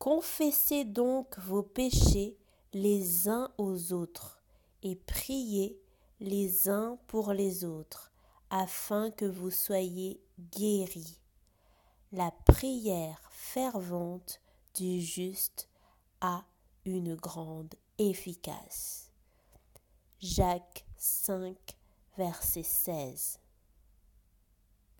Confessez donc vos péchés les uns aux autres et priez les uns pour les autres, afin que vous soyez guéris. La prière fervente du juste a une grande efficace. Jacques 5, verset 16.